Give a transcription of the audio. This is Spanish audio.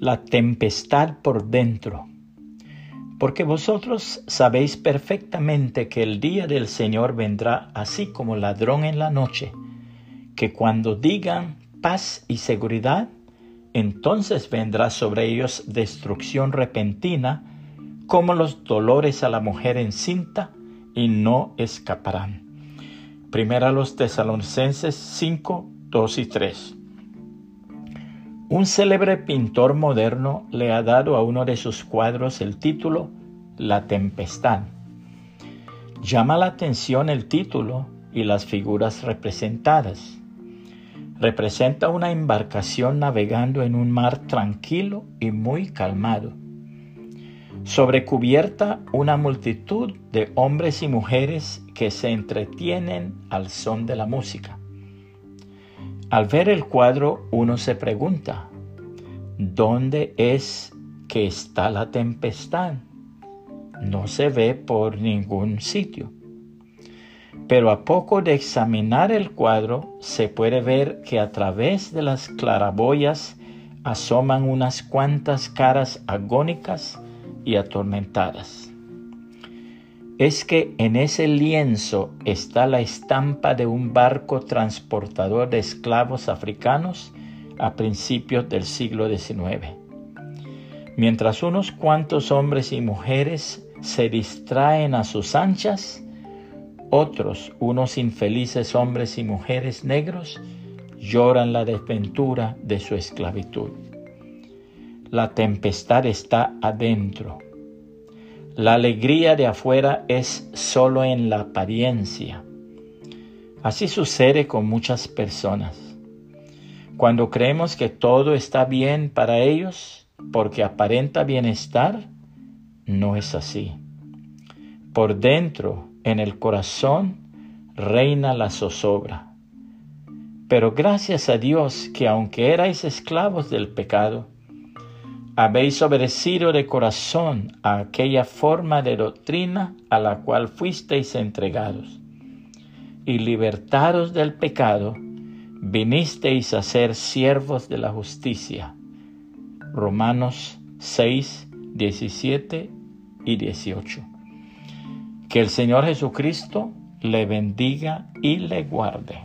la tempestad por dentro. Porque vosotros sabéis perfectamente que el día del Señor vendrá así como ladrón en la noche, que cuando digan paz y seguridad, entonces vendrá sobre ellos destrucción repentina, como los dolores a la mujer encinta, y no escaparán. Primera los Tesalonicenses 5, 2 y 3. Un célebre pintor moderno le ha dado a uno de sus cuadros el título La Tempestad. Llama la atención el título y las figuras representadas. Representa una embarcación navegando en un mar tranquilo y muy calmado. Sobre cubierta una multitud de hombres y mujeres que se entretienen al son de la música. Al ver el cuadro uno se pregunta, ¿dónde es que está la tempestad? No se ve por ningún sitio. Pero a poco de examinar el cuadro se puede ver que a través de las claraboyas asoman unas cuantas caras agónicas y atormentadas es que en ese lienzo está la estampa de un barco transportador de esclavos africanos a principios del siglo XIX. Mientras unos cuantos hombres y mujeres se distraen a sus anchas, otros, unos infelices hombres y mujeres negros, lloran la desventura de su esclavitud. La tempestad está adentro la alegría de afuera es solo en la apariencia. Así sucede con muchas personas. Cuando creemos que todo está bien para ellos porque aparenta bienestar, no es así. Por dentro, en el corazón, reina la zozobra. Pero gracias a Dios que aunque erais esclavos del pecado, habéis obedecido de corazón a aquella forma de doctrina a la cual fuisteis entregados, y libertados del pecado, vinisteis a ser siervos de la justicia. Romanos 6, 17 y 18. Que el Señor Jesucristo le bendiga y le guarde.